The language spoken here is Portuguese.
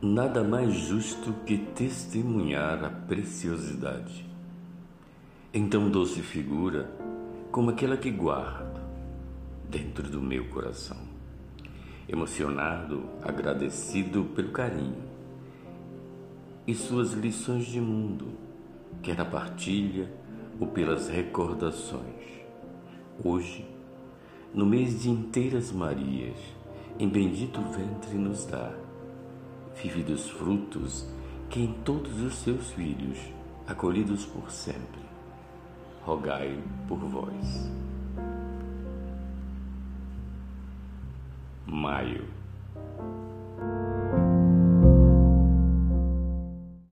Nada mais justo que testemunhar a preciosidade. Então doce figura como aquela que guardo dentro do meu coração, emocionado, agradecido pelo carinho e suas lições de mundo, quer na partilha ou pelas recordações. Hoje, no mês de inteiras Marias, em bendito ventre nos dá vive dos frutos que em todos os seus filhos, acolhidos por sempre, rogai por vós. Maio